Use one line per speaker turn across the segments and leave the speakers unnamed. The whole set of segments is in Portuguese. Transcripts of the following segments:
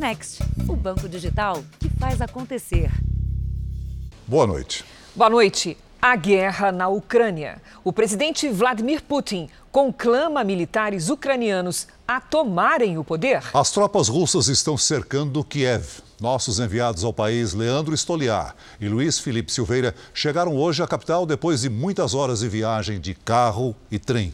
Next, o banco digital que faz acontecer.
Boa noite.
Boa noite. A guerra na Ucrânia. O presidente Vladimir Putin conclama militares ucranianos a tomarem o poder.
As tropas russas estão cercando Kiev. Nossos enviados ao país, Leandro Stoliar e Luiz Felipe Silveira, chegaram hoje à capital depois de muitas horas de viagem de carro e trem.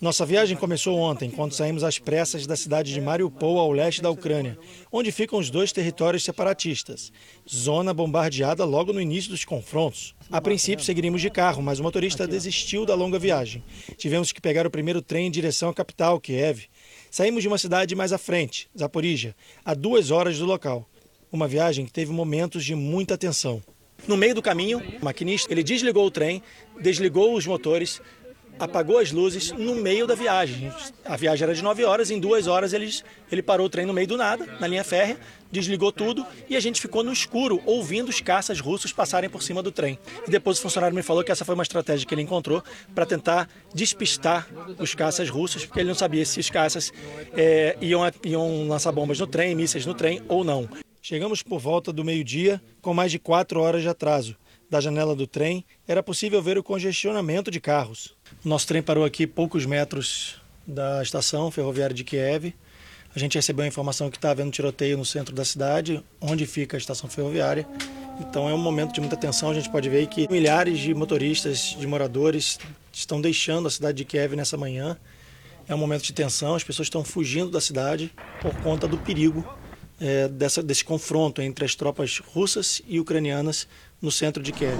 Nossa viagem começou ontem, quando saímos às pressas da cidade de Mariupol, ao leste da Ucrânia, onde ficam os dois territórios separatistas. Zona bombardeada logo no início dos confrontos. A princípio, seguiríamos de carro, mas o motorista desistiu da longa viagem. Tivemos que pegar o primeiro trem em direção à capital, Kiev. Saímos de uma cidade mais à frente, Zaporizhia, a duas horas do local. Uma viagem que teve momentos de muita tensão. No meio do caminho, o maquinista ele desligou o trem, desligou os motores, apagou as luzes no meio da viagem. A viagem era de 9 horas, em duas horas eles, ele parou o trem no meio do nada, na linha férrea, desligou tudo e a gente ficou no escuro, ouvindo os caças russos passarem por cima do trem. E depois o funcionário me falou que essa foi uma estratégia que ele encontrou para tentar despistar os caças russos, porque ele não sabia se os caças é, iam, iam lançar bombas no trem, mísseis no trem ou não. Chegamos por volta do meio-dia, com mais de quatro horas de atraso. Da janela do trem, era possível ver o congestionamento de carros. Nosso trem parou aqui poucos metros da estação ferroviária de Kiev. A gente recebeu a informação que está havendo tiroteio no centro da cidade, onde fica a estação ferroviária. Então é um momento de muita tensão. A gente pode ver que milhares de motoristas, de moradores, estão deixando a cidade de Kiev nessa manhã. É um momento de tensão, as pessoas estão fugindo da cidade por conta do perigo é, dessa, desse confronto entre as tropas russas e ucranianas no centro de Kiev.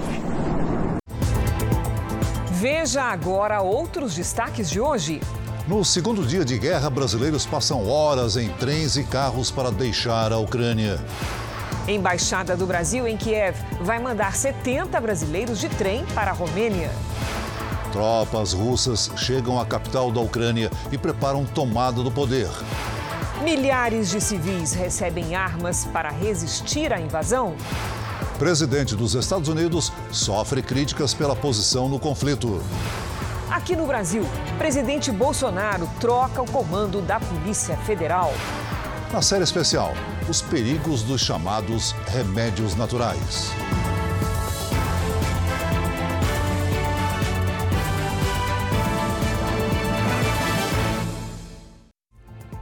Veja agora outros destaques de hoje.
No segundo dia de guerra, brasileiros passam horas em trens e carros para deixar a Ucrânia.
Embaixada do Brasil em Kiev vai mandar 70 brasileiros de trem para a Romênia.
Tropas russas chegam à capital da Ucrânia e preparam tomada do poder.
Milhares de civis recebem armas para resistir à invasão.
Presidente dos Estados Unidos sofre críticas pela posição no conflito.
Aqui no Brasil, presidente Bolsonaro troca o comando da Polícia Federal.
Na série especial, os perigos dos chamados remédios naturais.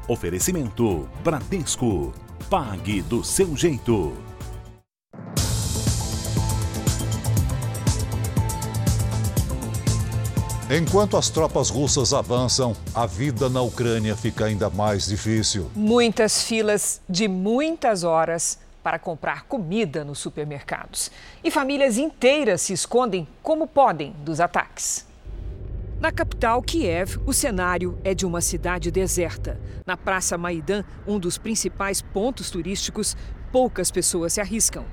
Oferecimento Bradesco. Pague do seu jeito.
Enquanto as tropas russas avançam, a vida na Ucrânia fica ainda mais difícil.
Muitas filas de muitas horas para comprar comida nos supermercados. E famílias inteiras se escondem como podem dos ataques. Na capital, Kiev, o cenário é de uma cidade deserta. Na Praça Maidan, um dos principais pontos turísticos, poucas pessoas se arriscam.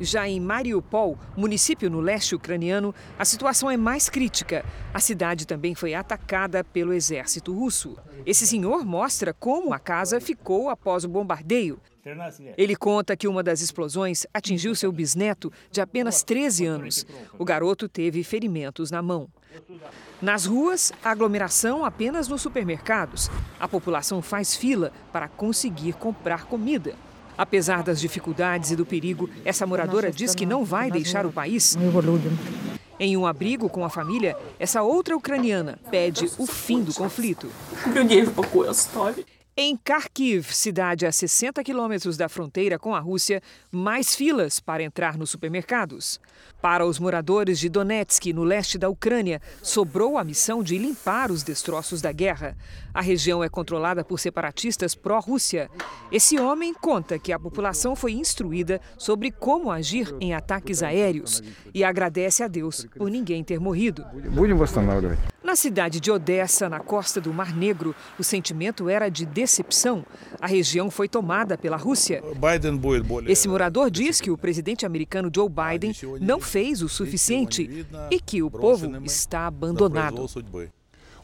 Já em Mariupol, município no leste ucraniano, a situação é mais crítica. A cidade também foi atacada pelo exército russo. Esse senhor mostra como a casa ficou após o bombardeio. Ele conta que uma das explosões atingiu seu bisneto de apenas 13 anos. O garoto teve ferimentos na mão. Nas ruas, aglomeração apenas nos supermercados. A população faz fila para conseguir comprar comida. Apesar das dificuldades e do perigo, essa moradora diz que não vai deixar o país. Em um abrigo com a família, essa outra ucraniana pede o fim do conflito. Em Kharkiv, cidade a 60 quilômetros da fronteira com a Rússia, mais filas para entrar nos supermercados. Para os moradores de Donetsk, no leste da Ucrânia, sobrou a missão de limpar os destroços da guerra. A região é controlada por separatistas pró-Rússia. Esse homem conta que a população foi instruída sobre como agir em ataques aéreos e agradece a Deus por ninguém ter morrido. Na cidade de Odessa, na costa do Mar Negro, o sentimento era de decepção. A região foi tomada pela Rússia. Esse morador diz que o presidente americano Joe Biden não fez o suficiente e que o povo está abandonado.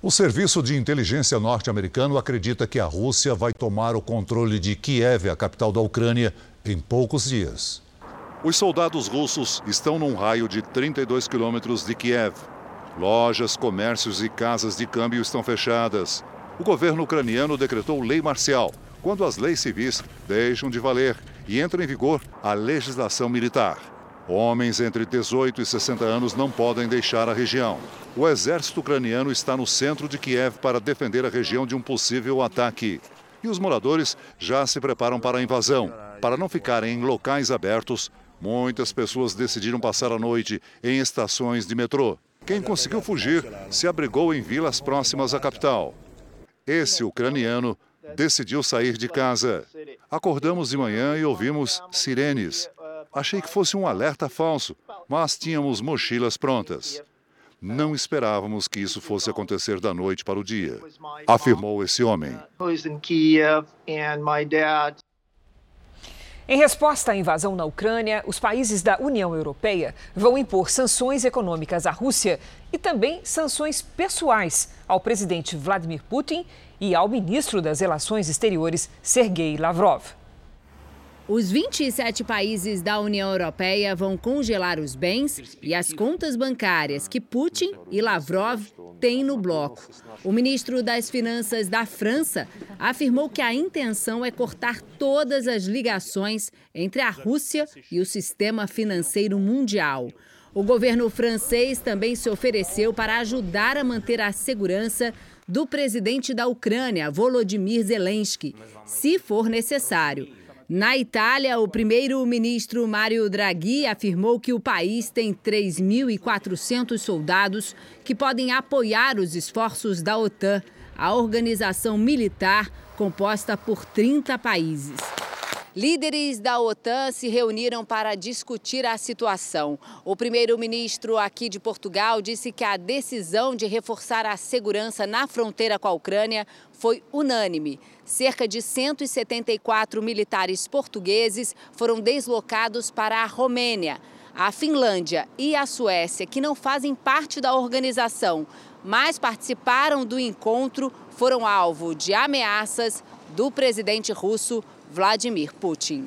O Serviço de Inteligência norte-americano acredita que a Rússia vai tomar o controle de Kiev, a capital da Ucrânia, em poucos dias. Os soldados russos estão num raio de 32 quilômetros de Kiev. Lojas, comércios e casas de câmbio estão fechadas. O governo ucraniano decretou lei marcial quando as leis civis deixam de valer e entra em vigor a legislação militar. Homens entre 18 e 60 anos não podem deixar a região. O exército ucraniano está no centro de Kiev para defender a região de um possível ataque. E os moradores já se preparam para a invasão. Para não ficarem em locais abertos, muitas pessoas decidiram passar a noite em estações de metrô. Quem conseguiu fugir se abrigou em vilas próximas à capital. Esse ucraniano decidiu sair de casa. Acordamos de manhã e ouvimos sirenes. Achei que fosse um alerta falso, mas tínhamos mochilas prontas. Não esperávamos que isso fosse acontecer da noite para o dia, afirmou esse homem.
Em resposta à invasão na Ucrânia, os países da União Europeia vão impor sanções econômicas à Rússia e também sanções pessoais ao presidente Vladimir Putin e ao ministro das Relações Exteriores, Sergei Lavrov.
Os 27 países da União Europeia vão congelar os bens e as contas bancárias que Putin e Lavrov têm no bloco. O ministro das Finanças da França afirmou que a intenção é cortar todas as ligações entre a Rússia e o sistema financeiro mundial. O governo francês também se ofereceu para ajudar a manter a segurança do presidente da Ucrânia, Volodymyr Zelensky, se for necessário. Na Itália, o primeiro-ministro Mário Draghi afirmou que o país tem 3.400 soldados que podem apoiar os esforços da OTAN, a organização militar composta por 30 países. Líderes da OTAN se reuniram para discutir a situação. O primeiro-ministro aqui de Portugal disse que a decisão de reforçar a segurança na fronteira com a Ucrânia foi unânime. Cerca de 174 militares portugueses foram deslocados para a Romênia. A Finlândia e a Suécia, que não fazem parte da organização, mas participaram do encontro, foram alvo de ameaças do presidente russo Vladimir Putin.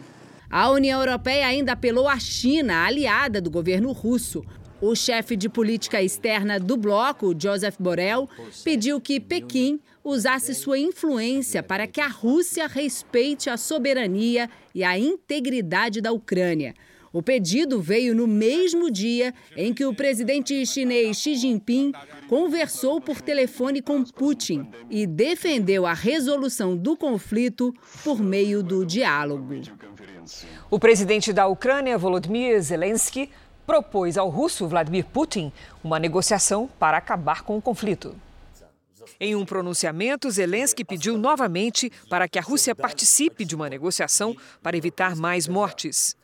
A União Europeia ainda apelou à China, aliada do governo russo. O chefe de política externa do bloco, Joseph Borrell, pediu que Pequim usasse sua influência para que a Rússia respeite a soberania e a integridade da Ucrânia. O pedido veio no mesmo dia em que o presidente chinês Xi Jinping conversou por telefone com Putin e defendeu a resolução do conflito por meio do diálogo.
O presidente da Ucrânia, Volodymyr Zelensky, propôs ao russo Vladimir Putin uma negociação para acabar com o conflito. Em um pronunciamento, Zelensky pediu novamente para que a Rússia participe de uma negociação para evitar mais mortes.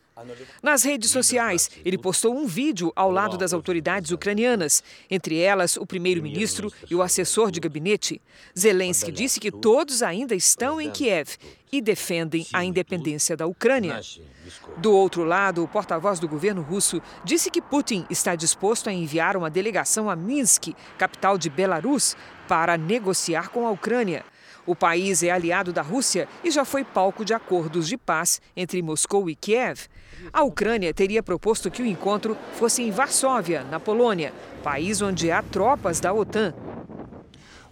Nas redes sociais, ele postou um vídeo ao lado das autoridades ucranianas, entre elas o primeiro-ministro e o assessor de gabinete. Zelensky disse que todos ainda estão em Kiev e defendem a independência da Ucrânia. Do outro lado, o porta-voz do governo russo disse que Putin está disposto a enviar uma delegação a Minsk, capital de Belarus, para negociar com a Ucrânia. O país é aliado da Rússia e já foi palco de acordos de paz entre Moscou e Kiev. A Ucrânia teria proposto que o encontro fosse em Varsóvia, na Polônia, país onde há tropas da OTAN.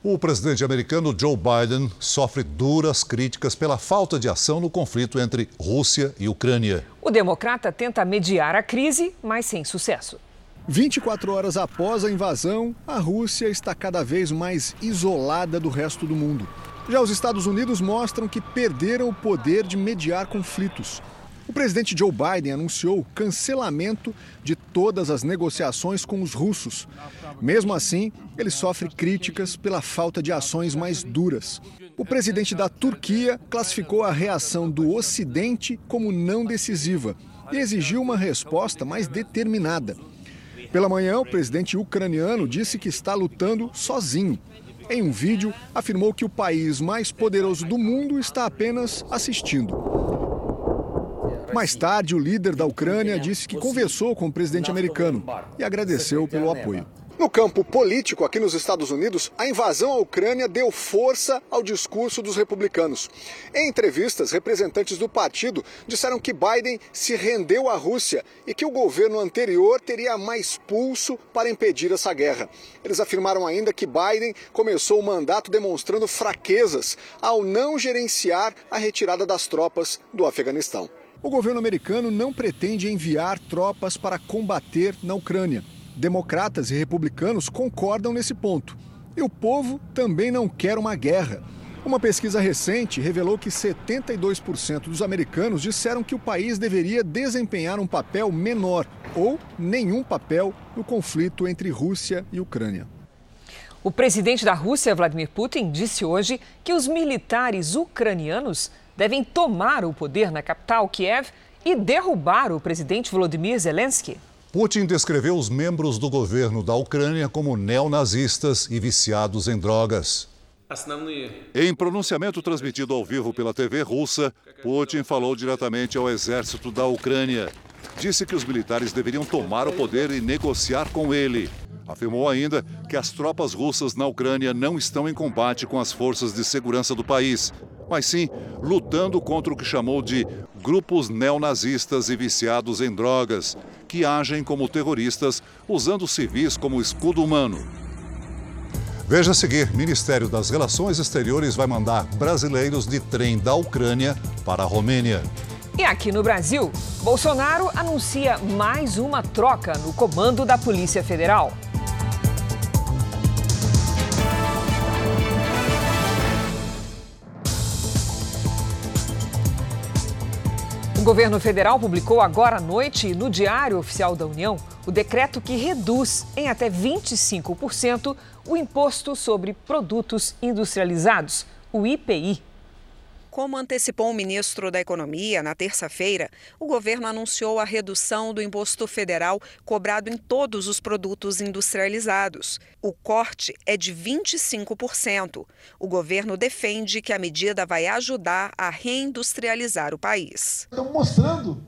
O presidente americano Joe Biden sofre duras críticas pela falta de ação no conflito entre Rússia e Ucrânia.
O democrata tenta mediar a crise, mas sem sucesso.
24 horas após a invasão, a Rússia está cada vez mais isolada do resto do mundo. Já os Estados Unidos mostram que perderam o poder de mediar conflitos. O presidente Joe Biden anunciou o cancelamento de todas as negociações com os russos. Mesmo assim, ele sofre críticas pela falta de ações mais duras. O presidente da Turquia classificou a reação do Ocidente como não decisiva e exigiu uma resposta mais determinada. Pela manhã, o presidente ucraniano disse que está lutando sozinho. Em um vídeo, afirmou que o país mais poderoso do mundo está apenas assistindo. Mais tarde, o líder da Ucrânia disse que conversou com o presidente americano e agradeceu pelo apoio. No campo político, aqui nos Estados Unidos, a invasão à Ucrânia deu força ao discurso dos republicanos. Em entrevistas, representantes do partido disseram que Biden se rendeu à Rússia e que o governo anterior teria mais pulso para impedir essa guerra. Eles afirmaram ainda que Biden começou o mandato demonstrando fraquezas ao não gerenciar a retirada das tropas do Afeganistão. O governo americano não pretende enviar tropas para combater na Ucrânia. Democratas e republicanos concordam nesse ponto. E o povo também não quer uma guerra. Uma pesquisa recente revelou que 72% dos americanos disseram que o país deveria desempenhar um papel menor ou nenhum papel no conflito entre Rússia e Ucrânia.
O presidente da Rússia, Vladimir Putin, disse hoje que os militares ucranianos devem tomar o poder na capital, Kiev, e derrubar o presidente Volodymyr Zelensky.
Putin descreveu os membros do governo da Ucrânia como neonazistas e viciados em drogas. Em pronunciamento transmitido ao vivo pela TV russa, Putin falou diretamente ao exército da Ucrânia. Disse que os militares deveriam tomar o poder e negociar com ele. Afirmou ainda que as tropas russas na Ucrânia não estão em combate com as forças de segurança do país, mas sim lutando contra o que chamou de grupos neonazistas e viciados em drogas, que agem como terroristas usando civis como escudo humano. Veja a seguir: Ministério das Relações Exteriores vai mandar brasileiros de trem da Ucrânia para a Romênia.
E aqui no Brasil, Bolsonaro anuncia mais uma troca no comando da Polícia Federal. Governo federal publicou agora à noite, no Diário Oficial da União, o decreto que reduz em até 25% o imposto sobre produtos industrializados, o IPI.
Como antecipou o ministro da Economia na terça-feira, o governo anunciou a redução do imposto federal cobrado em todos os produtos industrializados. O corte é de 25%. O governo defende que a medida vai ajudar a reindustrializar o país.
Estamos mostrando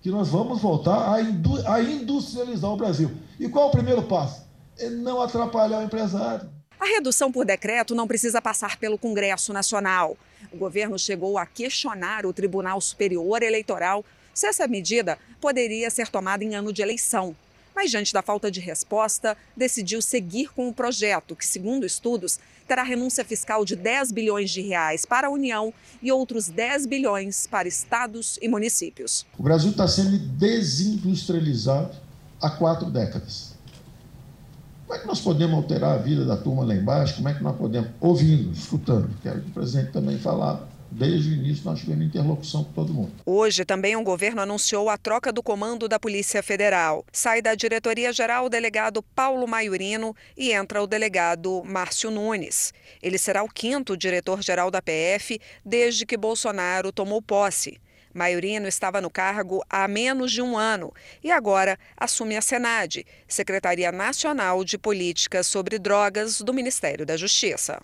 que nós vamos voltar a industrializar o Brasil. E qual é o primeiro passo? É não atrapalhar o empresário.
A redução por decreto não precisa passar pelo Congresso Nacional. O governo chegou a questionar o Tribunal Superior Eleitoral se essa medida poderia ser tomada em ano de eleição. Mas, diante da falta de resposta, decidiu seguir com o projeto, que, segundo estudos, terá renúncia fiscal de 10 bilhões de reais para a União e outros 10 bilhões para estados e municípios.
O Brasil está sendo desindustrializado há quatro décadas. Como é que nós podemos alterar a vida da turma lá embaixo? Como é que nós podemos, ouvindo, escutando, quero que o presidente também falava, Desde o início, nós tivemos interlocução com todo mundo.
Hoje, também o governo anunciou a troca do comando da Polícia Federal. Sai da diretoria-geral o delegado Paulo Maiorino e entra o delegado Márcio Nunes. Ele será o quinto diretor-geral da PF desde que Bolsonaro tomou posse. Maiorino estava no cargo há menos de um ano e agora assume a Senad, Secretaria Nacional de Políticas sobre Drogas do Ministério da Justiça.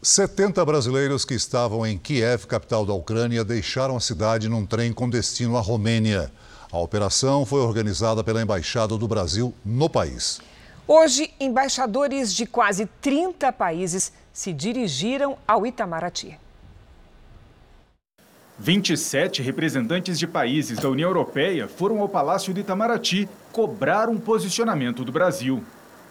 70 brasileiros que estavam em Kiev, capital da Ucrânia, deixaram a cidade num trem com destino à Romênia. A operação foi organizada pela Embaixada do Brasil no país.
Hoje, embaixadores de quase 30 países se dirigiram ao Itamaraty.
27 representantes de países da União Europeia foram ao Palácio de Itamaraty cobrar um posicionamento do Brasil.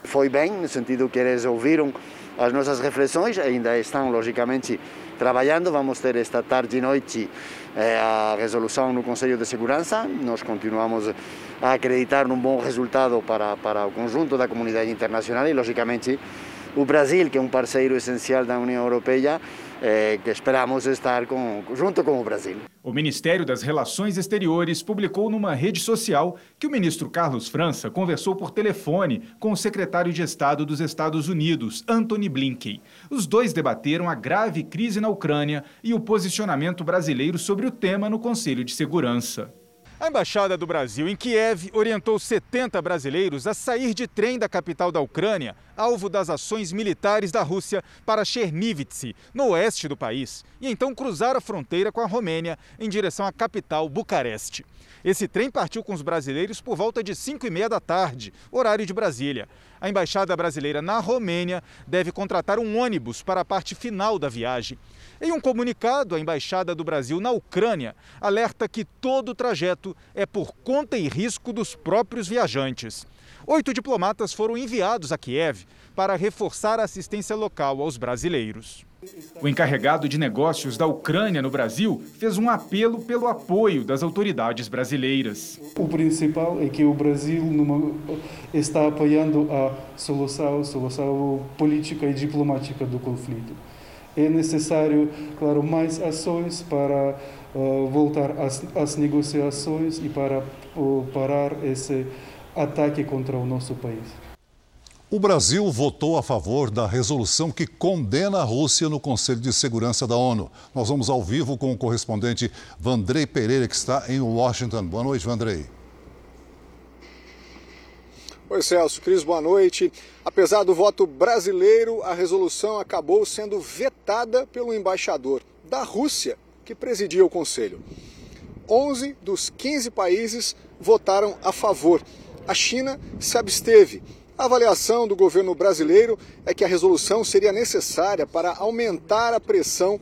Foi bem, no sentido que eles ouviram as nossas reflexões, ainda estão, logicamente, trabalhando. Vamos ter esta tarde e noite eh, a resolução no Conselho de Segurança. Nós continuamos a acreditar num bom resultado para, para o conjunto da comunidade internacional e, logicamente, o Brasil, que é um parceiro essencial da União Europeia, é, que esperamos estar com, junto com o Brasil.
O Ministério das Relações Exteriores publicou numa rede social que o ministro Carlos França conversou por telefone com o secretário de Estado dos Estados Unidos, Antony Blinken. Os dois debateram a grave crise na Ucrânia e o posicionamento brasileiro sobre o tema no Conselho de Segurança. A Embaixada do Brasil em Kiev orientou 70 brasileiros a sair de trem da capital da Ucrânia, alvo das ações militares da Rússia, para Chernivtsi, no oeste do país, e então cruzar a fronteira com a Romênia em direção à capital Bucareste. Esse trem partiu com os brasileiros por volta de 5 e meia da tarde, horário de Brasília. A embaixada brasileira na Romênia deve contratar um ônibus para a parte final da viagem. Em um comunicado, a Embaixada do Brasil na Ucrânia alerta que todo o trajeto é por conta e risco dos próprios viajantes. Oito diplomatas foram enviados a Kiev para reforçar a assistência local aos brasileiros. O encarregado de negócios da Ucrânia no Brasil fez um apelo pelo apoio das autoridades brasileiras.
O principal é que o Brasil está apoiando a solução, solução política e diplomática do conflito. É necessário, claro, mais ações para uh, voltar às, às, negociações e para uh, parar esse ataque contra o nosso país.
O Brasil votou a favor da resolução que condena a Rússia no Conselho de Segurança da ONU. Nós vamos ao vivo com o correspondente Vandrei Pereira, que está em Washington. Boa noite, Vandrei.
Oi, Celso. Cris, boa noite. Apesar do voto brasileiro, a resolução acabou sendo vetada pelo embaixador da Rússia, que presidia o Conselho. 11 dos 15 países votaram a favor. A China se absteve a avaliação do governo brasileiro é que a resolução seria necessária para aumentar a pressão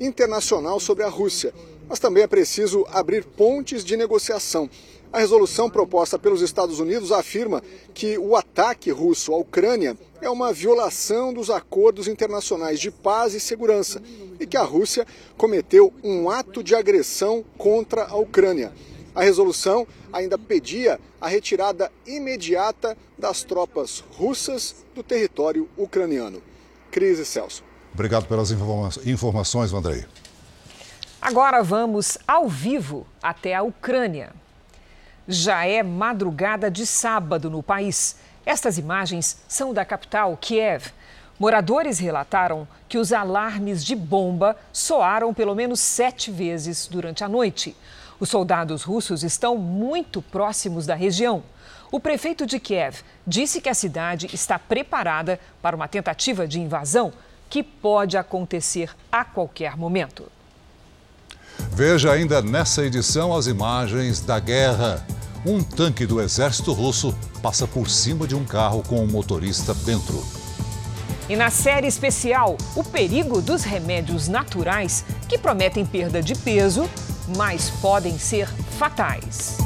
internacional sobre a Rússia, mas também é preciso abrir pontes de negociação. A resolução proposta pelos Estados Unidos afirma que o ataque russo à Ucrânia é uma violação dos acordos internacionais de paz e segurança e que a Rússia cometeu um ato de agressão contra a Ucrânia. A resolução ainda pedia a retirada imediata das tropas russas do território ucraniano. Crise Celso.
Obrigado pelas informa informações, Vandrei.
Agora vamos ao vivo até a Ucrânia. Já é madrugada de sábado no país. Estas imagens são da capital, Kiev. Moradores relataram que os alarmes de bomba soaram pelo menos sete vezes durante a noite. Os soldados russos estão muito próximos da região. O prefeito de Kiev disse que a cidade está preparada para uma tentativa de invasão que pode acontecer a qualquer momento.
Veja ainda nessa edição as imagens da guerra. Um tanque do exército russo passa por cima de um carro com um motorista dentro.
E na série especial, o perigo dos remédios naturais que prometem perda de peso mas podem ser fatais.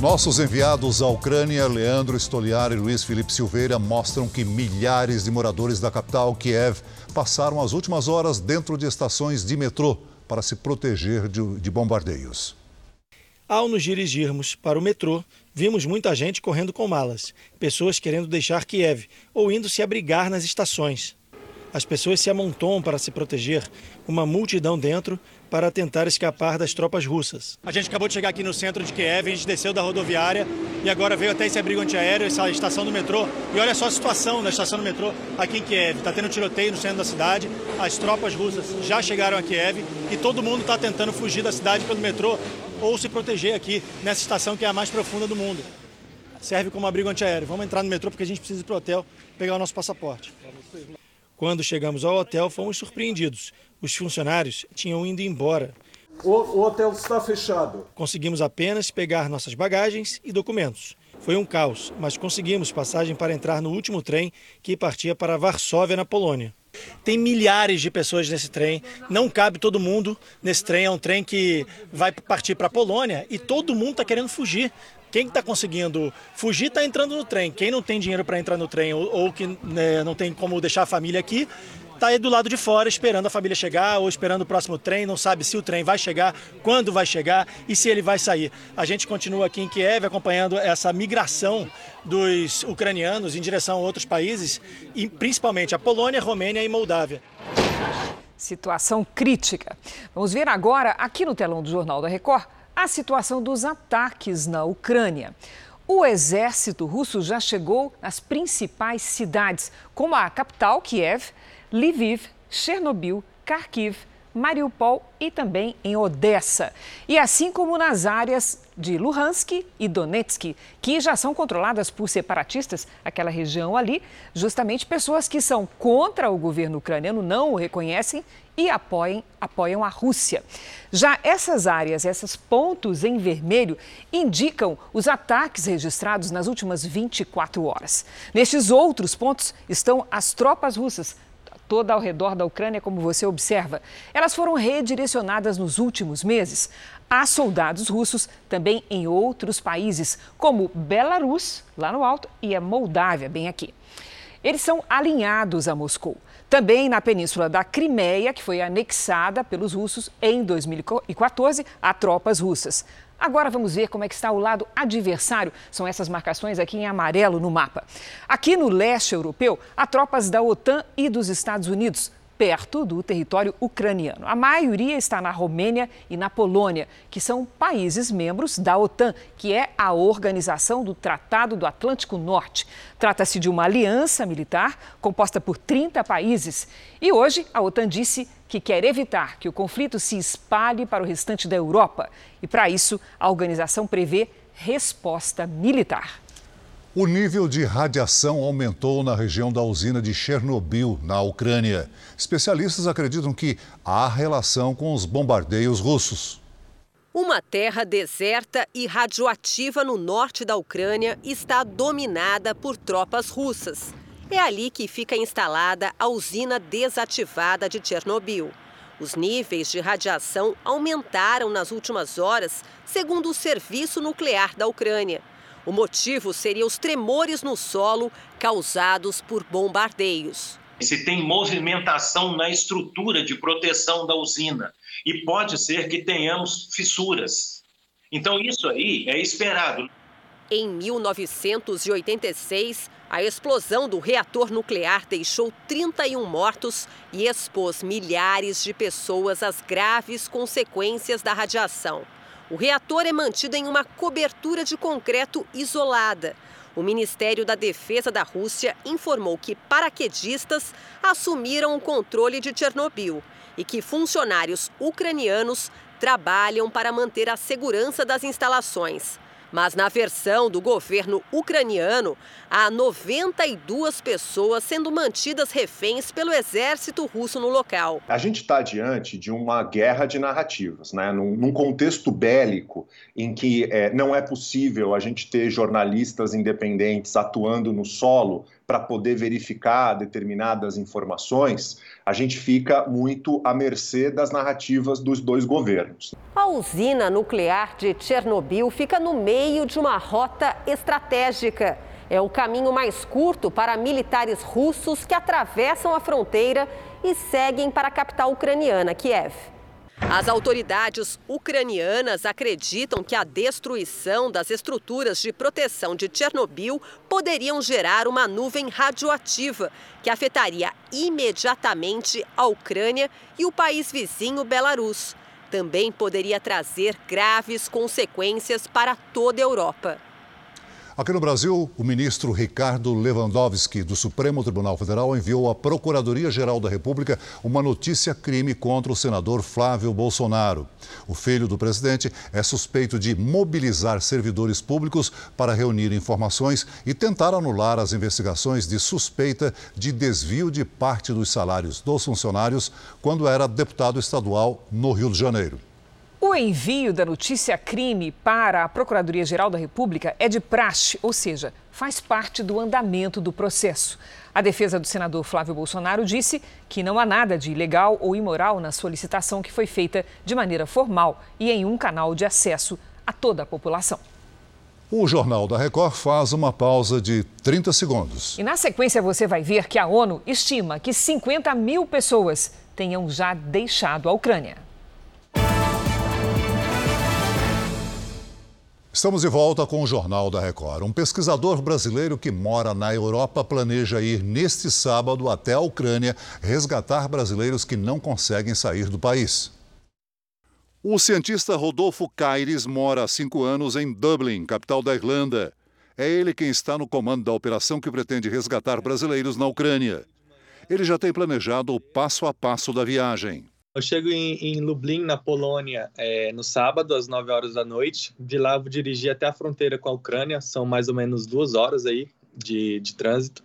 Nossos enviados à Ucrânia, Leandro Stoliar e Luiz Felipe Silveira, mostram que milhares de moradores da capital, Kiev, passaram as últimas horas dentro de estações de metrô para se proteger de, de bombardeios.
Ao nos dirigirmos para o metrô, vimos muita gente correndo com malas, pessoas querendo deixar Kiev ou indo se abrigar nas estações. As pessoas se amontoam para se proteger, uma multidão dentro para tentar escapar das tropas russas. A gente acabou de chegar aqui no centro de Kiev, a gente desceu da rodoviária e agora veio até esse abrigo antiaéreo, essa estação do metrô. E olha só a situação da estação do metrô aqui em Kiev. Está tendo tiroteio no centro da cidade, as tropas russas já chegaram a Kiev e todo mundo está tentando fugir da cidade pelo metrô ou se proteger aqui nessa estação que é a mais profunda do mundo. Serve como abrigo antiaéreo. Vamos entrar no metrô porque a gente precisa ir para o hotel pegar o nosso passaporte. Quando chegamos ao hotel, fomos surpreendidos. Os funcionários tinham ido embora.
O, o hotel está fechado.
Conseguimos apenas pegar nossas bagagens e documentos. Foi um caos, mas conseguimos passagem para entrar no último trem que partia para Varsóvia, na Polônia. Tem milhares de pessoas nesse trem, não cabe todo mundo nesse trem. É um trem que vai partir para a Polônia e todo mundo está querendo fugir. Quem está conseguindo fugir está entrando no trem. Quem não tem dinheiro para entrar no trem ou, ou que né, não tem como deixar a família aqui, está aí do lado de fora esperando a família chegar ou esperando o próximo trem, não sabe se o trem vai chegar, quando vai chegar e se ele vai sair. A gente continua aqui em Kiev acompanhando essa migração dos ucranianos em direção a outros países, e principalmente a Polônia, Romênia e Moldávia.
Situação crítica. Vamos ver agora, aqui no telão do Jornal da Record, a situação dos ataques na Ucrânia. O exército russo já chegou nas principais cidades, como a capital, Kiev, Lviv, Chernobyl, Kharkiv, Mariupol e também em Odessa. E assim como nas áreas de Luhansk e Donetsk, que já são controladas por separatistas, aquela região ali, justamente pessoas que são contra o governo ucraniano não o reconhecem e apoiam, apoiam a Rússia. Já essas áreas, esses pontos em vermelho, indicam os ataques registrados nas últimas 24 horas. Nestes outros pontos estão as tropas russas toda ao redor da Ucrânia, como você observa. Elas foram redirecionadas nos últimos meses a soldados russos também em outros países, como Belarus, lá no alto, e a Moldávia, bem aqui. Eles são alinhados a Moscou. Também na península da Crimeia, que foi anexada pelos russos em 2014 a tropas russas. Agora vamos ver como é que está o lado adversário. São essas marcações aqui em amarelo no mapa. Aqui no leste europeu, há tropas da OTAN e dos Estados Unidos perto do território ucraniano. A maioria está na Romênia e na Polônia, que são países membros da OTAN, que é a organização do Tratado do Atlântico Norte. Trata-se de uma aliança militar composta por 30 países. E hoje a OTAN disse que quer evitar que o conflito se espalhe para o restante da Europa. E para isso, a organização prevê resposta militar.
O nível de radiação aumentou na região da usina de Chernobyl, na Ucrânia. Especialistas acreditam que há relação com os bombardeios russos.
Uma terra deserta e radioativa no norte da Ucrânia está dominada por tropas russas. É ali que fica instalada a usina desativada de Chernobyl. Os níveis de radiação aumentaram nas últimas horas, segundo o Serviço Nuclear da Ucrânia. O motivo seria os tremores no solo causados por bombardeios.
Se tem movimentação na estrutura de proteção da usina e pode ser que tenhamos fissuras. Então, isso aí é esperado.
Em 1986, a explosão do reator nuclear deixou 31 mortos e expôs milhares de pessoas às graves consequências da radiação. O reator é mantido em uma cobertura de concreto isolada. O Ministério da Defesa da Rússia informou que paraquedistas assumiram o controle de Chernobyl e que funcionários ucranianos trabalham para manter a segurança das instalações. Mas na versão do governo ucraniano, há 92 pessoas sendo mantidas reféns pelo exército russo no local.
A gente está diante de uma guerra de narrativas, né? num, num contexto bélico em que é, não é possível a gente ter jornalistas independentes atuando no solo para poder verificar determinadas informações, a gente fica muito à mercê das narrativas dos dois governos.
A usina nuclear de Chernobyl fica no meio de uma rota estratégica. É o caminho mais curto para militares russos que atravessam a fronteira e seguem para a capital ucraniana, Kiev. As autoridades ucranianas acreditam que a destruição das estruturas de proteção de Chernobyl poderiam gerar uma nuvem radioativa que afetaria imediatamente a Ucrânia e o país vizinho Belarus. Também poderia trazer graves consequências para toda a Europa.
Aqui no Brasil, o ministro Ricardo Lewandowski, do Supremo Tribunal Federal, enviou à Procuradoria-Geral da República uma notícia-crime contra o senador Flávio Bolsonaro. O filho do presidente é suspeito de mobilizar servidores públicos para reunir informações e tentar anular as investigações de suspeita de desvio de parte dos salários dos funcionários quando era deputado estadual no Rio de Janeiro.
O envio da notícia crime para a Procuradoria-Geral da República é de praxe, ou seja, faz parte do andamento do processo. A defesa do senador Flávio Bolsonaro disse que não há nada de ilegal ou imoral na solicitação que foi feita de maneira formal e em um canal de acesso a toda a população.
O Jornal da Record faz uma pausa de 30 segundos.
E na sequência você vai ver que a ONU estima que 50 mil pessoas tenham já deixado a Ucrânia.
Estamos de volta com o Jornal da Record. Um pesquisador brasileiro que mora na Europa planeja ir neste sábado até a Ucrânia resgatar brasileiros que não conseguem sair do país. O cientista Rodolfo Caires mora há cinco anos em Dublin, capital da Irlanda. É ele quem está no comando da operação que pretende resgatar brasileiros na Ucrânia. Ele já tem planejado o passo a passo da viagem.
Eu chego em, em Lublin, na Polônia, é, no sábado, às 9 horas da noite. De lá, vou dirigir até a fronteira com a Ucrânia, são mais ou menos duas horas aí de, de trânsito.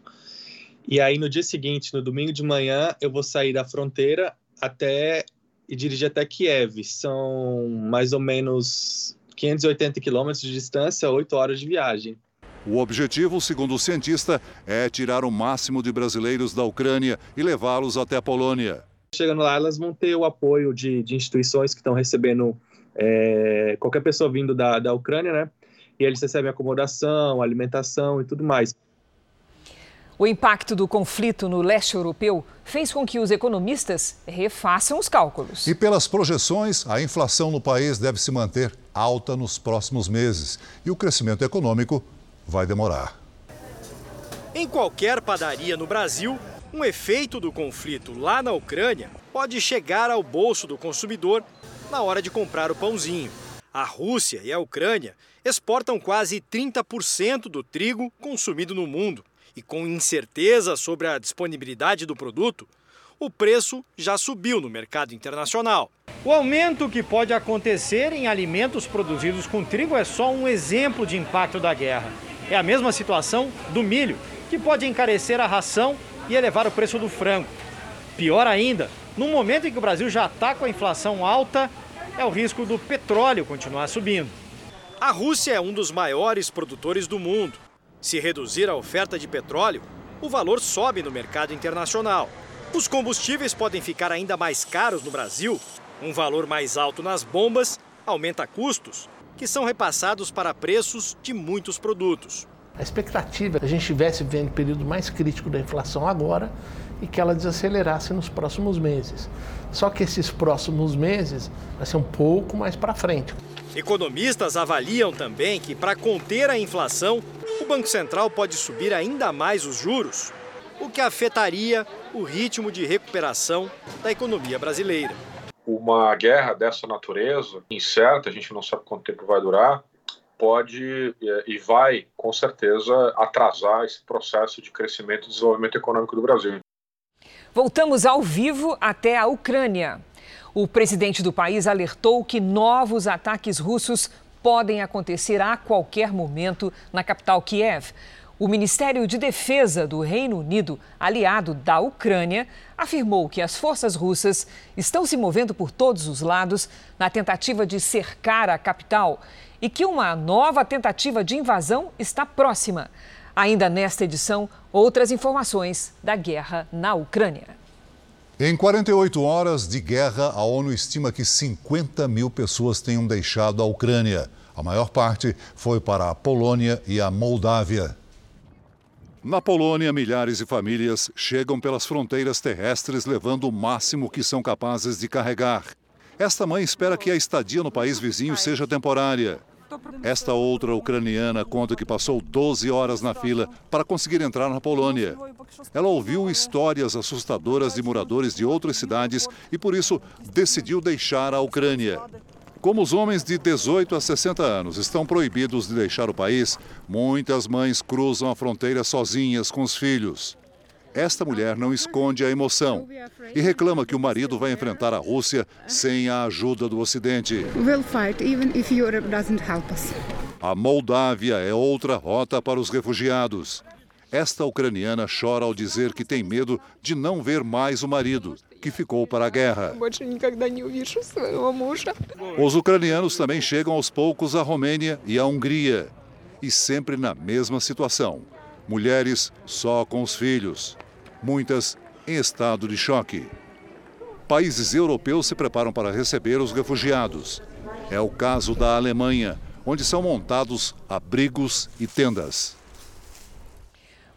E aí, no dia seguinte, no domingo de manhã, eu vou sair da fronteira até e dirigir até Kiev. São mais ou menos 580 quilômetros de distância, 8 horas de viagem.
O objetivo, segundo o cientista, é tirar o máximo de brasileiros da Ucrânia e levá-los até a Polônia.
Chegando lá, elas vão ter o apoio de, de instituições que estão recebendo é, qualquer pessoa vindo da, da Ucrânia, né? E eles recebem acomodação, alimentação e tudo mais.
O impacto do conflito no leste europeu fez com que os economistas refaçam os cálculos.
E pelas projeções, a inflação no país deve se manter alta nos próximos meses e o crescimento econômico vai demorar.
Em qualquer padaria no Brasil, um efeito do conflito lá na Ucrânia pode chegar ao bolso do consumidor na hora de comprar o pãozinho. A Rússia e a Ucrânia exportam quase 30% do trigo consumido no mundo. E com incerteza sobre a disponibilidade do produto, o preço já subiu no mercado internacional. O aumento que pode acontecer em alimentos produzidos com trigo é só um exemplo de impacto da guerra. É a mesma situação do milho, que pode encarecer a ração e elevar o preço do frango. Pior ainda, no momento em que o Brasil já está com a inflação alta, é o risco do petróleo continuar subindo. A Rússia é um dos maiores produtores do mundo. Se reduzir a oferta de petróleo, o valor sobe no mercado internacional. Os combustíveis podem ficar ainda mais caros no Brasil. Um valor mais alto nas bombas aumenta custos, que são repassados para preços de muitos produtos.
A expectativa é que a gente estivesse vendo o período mais crítico da inflação agora e que ela desacelerasse nos próximos meses. Só que esses próximos meses vai ser um pouco mais para frente.
Economistas avaliam também que para conter a inflação, o Banco Central pode subir ainda mais os juros, o que afetaria o ritmo de recuperação da economia brasileira.
Uma guerra dessa natureza, incerta, a gente não sabe quanto tempo vai durar, pode e vai, com certeza, atrasar esse processo de crescimento e desenvolvimento econômico do Brasil.
Voltamos ao vivo até a Ucrânia. O presidente do país alertou que novos ataques russos podem acontecer a qualquer momento na capital Kiev. O Ministério de Defesa do Reino Unido, aliado da Ucrânia, afirmou que as forças russas estão se movendo por todos os lados na tentativa de cercar a capital e que uma nova tentativa de invasão está próxima. Ainda nesta edição, outras informações da guerra na Ucrânia.
Em 48 horas de guerra, a ONU estima que 50 mil pessoas tenham deixado a Ucrânia. A maior parte foi para a Polônia e a Moldávia. Na Polônia, milhares de famílias chegam pelas fronteiras terrestres levando o máximo que são capazes de carregar. Esta mãe espera que a estadia no país vizinho seja temporária. Esta outra ucraniana conta que passou 12 horas na fila para conseguir entrar na Polônia. Ela ouviu histórias assustadoras de moradores de outras cidades e, por isso, decidiu deixar a Ucrânia. Como os homens de 18 a 60 anos estão proibidos de deixar o país, muitas mães cruzam a fronteira sozinhas com os filhos. Esta mulher não esconde a emoção e reclama que o marido vai enfrentar a Rússia sem a ajuda do Ocidente. A Moldávia é outra rota para os refugiados. Esta ucraniana chora ao dizer que tem medo de não ver mais o marido, que ficou para a guerra. Os ucranianos também chegam aos poucos à Romênia e à Hungria. E sempre na mesma situação: mulheres só com os filhos muitas em estado de choque. Países europeus se preparam para receber os refugiados. É o caso da Alemanha, onde são montados abrigos e tendas.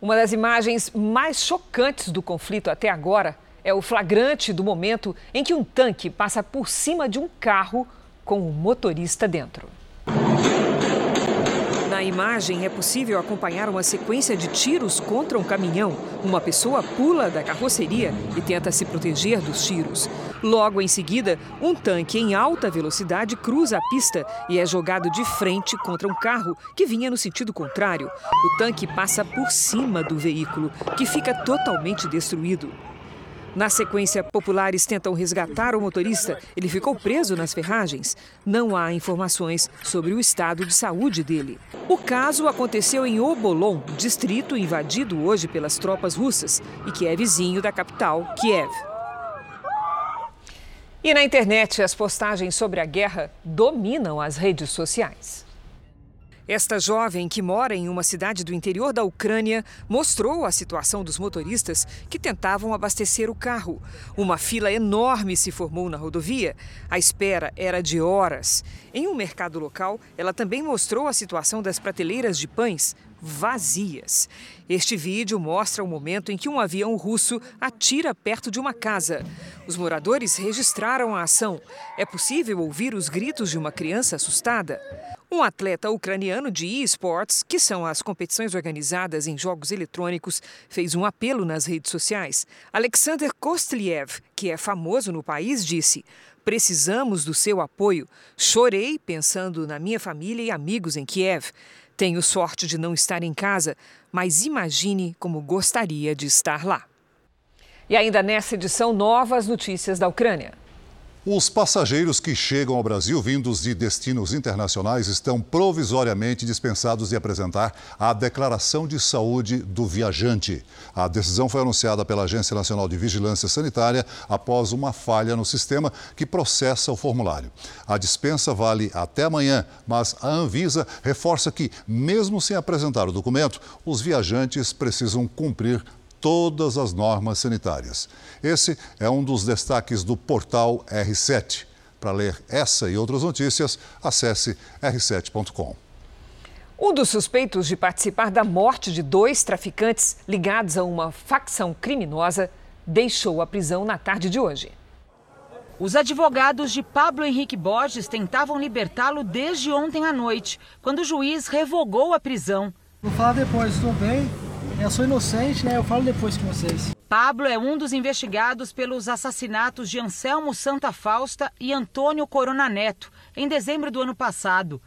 Uma das imagens mais chocantes do conflito até agora é o flagrante do momento em que um tanque passa por cima de um carro com o motorista dentro. Na imagem é possível acompanhar uma sequência de tiros contra um caminhão. Uma pessoa pula da carroceria e tenta se proteger dos tiros. Logo em seguida, um tanque em alta velocidade cruza a pista e é jogado de frente contra um carro que vinha no sentido contrário. O tanque passa por cima do veículo, que fica totalmente destruído. Na sequência, populares tentam resgatar o motorista. Ele ficou preso nas ferragens. Não há informações sobre o estado de saúde dele. O caso aconteceu em Obolon, distrito invadido hoje pelas tropas russas e que é vizinho da capital, Kiev. E na internet, as postagens sobre a guerra dominam as redes sociais. Esta jovem, que mora em uma cidade do interior da Ucrânia, mostrou a situação dos motoristas que tentavam abastecer o carro. Uma fila enorme se formou na rodovia. A espera era de horas. Em um mercado local, ela também mostrou a situação das prateleiras de pães vazias. Este vídeo mostra o momento em que um avião russo atira perto de uma casa. Os moradores registraram a ação. É possível ouvir os gritos de uma criança assustada. Um atleta ucraniano de e-sports, que são as competições organizadas em jogos eletrônicos, fez um apelo nas redes sociais. Alexander Kostliev, que é famoso no país, disse: Precisamos do seu apoio. Chorei pensando na minha família e amigos em Kiev. Tenho sorte de não estar em casa, mas imagine como gostaria de estar lá. E ainda nessa edição, novas notícias da Ucrânia.
Os passageiros que chegam ao Brasil vindos de destinos internacionais estão provisoriamente dispensados de apresentar a declaração de saúde do viajante. A decisão foi anunciada pela Agência Nacional de Vigilância Sanitária após uma falha no sistema que processa o formulário. A dispensa vale até amanhã, mas a Anvisa reforça que, mesmo sem apresentar o documento, os viajantes precisam cumprir todas as normas sanitárias. Esse é um dos destaques do portal R7. Para ler essa e outras notícias, acesse r7.com.
Um dos suspeitos de participar da morte de dois traficantes ligados a uma facção criminosa deixou a prisão na tarde de hoje.
Os advogados de Pablo Henrique Borges tentavam libertá-lo desde ontem à noite, quando o juiz revogou a prisão.
Vou falar depois, estou bem. Eu sou inocente, né? Eu falo depois com vocês.
Pablo é um dos investigados pelos assassinatos de Anselmo Santa Fausta e Antônio Corona Neto, em dezembro do ano passado.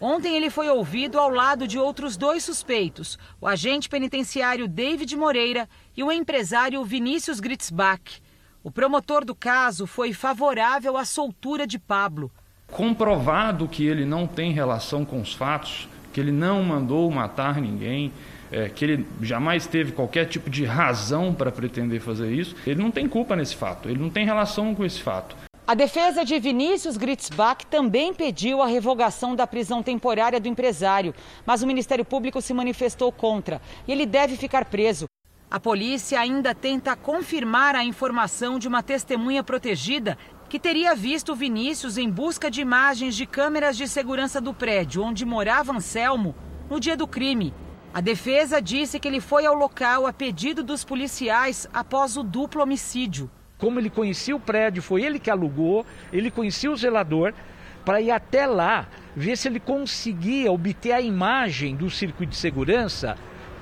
Ontem ele foi ouvido ao lado de outros dois suspeitos, o agente penitenciário David Moreira e o empresário Vinícius Gritzbach. O promotor do caso foi favorável à soltura de Pablo.
Comprovado que ele não tem relação com os fatos, que ele não mandou matar ninguém, é, que ele jamais teve qualquer tipo de razão para pretender fazer isso, ele não tem culpa nesse fato, ele não tem relação com esse fato.
A defesa de Vinícius Gritzbach também pediu a revogação da prisão temporária do empresário, mas o Ministério Público se manifestou contra e ele deve ficar preso. A polícia ainda tenta confirmar a informação de uma testemunha protegida que teria visto Vinícius em busca de imagens de câmeras de segurança do prédio onde morava Anselmo no dia do crime. A defesa disse que ele foi ao local a pedido dos policiais após o duplo homicídio.
Como ele conhecia o prédio, foi ele que alugou, ele conhecia o zelador para ir até lá, ver se ele conseguia obter a imagem do circuito de segurança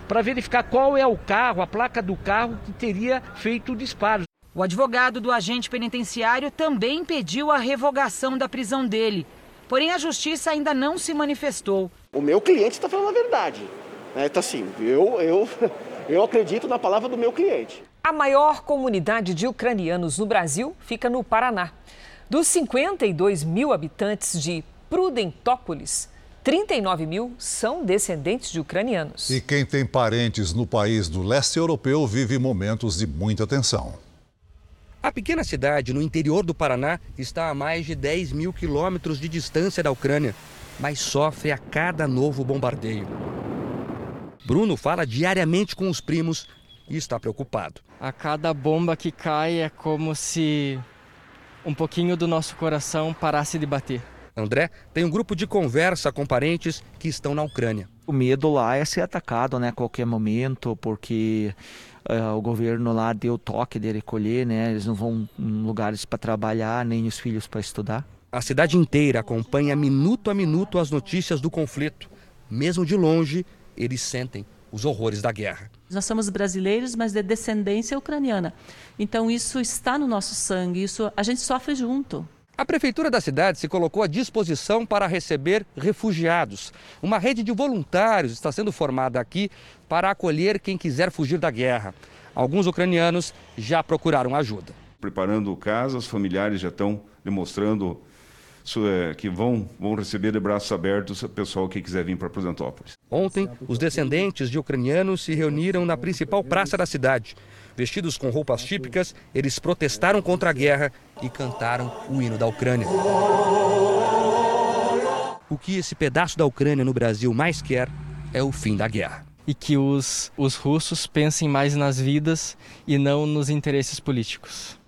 para verificar qual é o carro, a placa do carro que teria feito o disparo.
O advogado do agente penitenciário também pediu a revogação da prisão dele. Porém, a justiça ainda não se manifestou.
O meu cliente está falando a verdade. Então, assim, eu, eu, eu acredito na palavra do meu cliente.
A maior comunidade de ucranianos no Brasil fica no Paraná. Dos 52 mil habitantes de Prudentópolis, 39 mil são descendentes de ucranianos.
E quem tem parentes no país do leste europeu vive momentos de muita tensão.
A pequena cidade no interior do Paraná está a mais de 10 mil quilômetros de distância da Ucrânia, mas sofre a cada novo bombardeio. Bruno fala diariamente com os primos e está preocupado.
A cada bomba que cai é como se um pouquinho do nosso coração parasse de bater.
André tem um grupo de conversa com parentes que estão na Ucrânia.
O medo lá é ser atacado né, a qualquer momento, porque uh, o governo lá deu toque de recolher, né? Eles não vão em lugares para trabalhar, nem os filhos para estudar.
A cidade inteira acompanha minuto a minuto as notícias do conflito. Mesmo de longe, eles sentem os horrores da guerra.
Nós somos brasileiros, mas de descendência ucraniana. Então isso está no nosso sangue, isso a gente sofre junto.
A prefeitura da cidade se colocou à disposição para receber refugiados. Uma rede de voluntários está sendo formada aqui para acolher quem quiser fugir da guerra. Alguns ucranianos já procuraram ajuda.
Preparando casa, os familiares já estão demonstrando que vão, vão receber de braços abertos o pessoal que quiser vir para Prudentópolis.
Ontem, os descendentes de ucranianos se reuniram na principal praça da cidade. Vestidos com roupas típicas, eles protestaram contra a guerra e cantaram o hino da Ucrânia. O que esse pedaço da Ucrânia no Brasil mais quer é o fim da guerra.
E que os, os russos pensem mais nas vidas e não nos interesses políticos.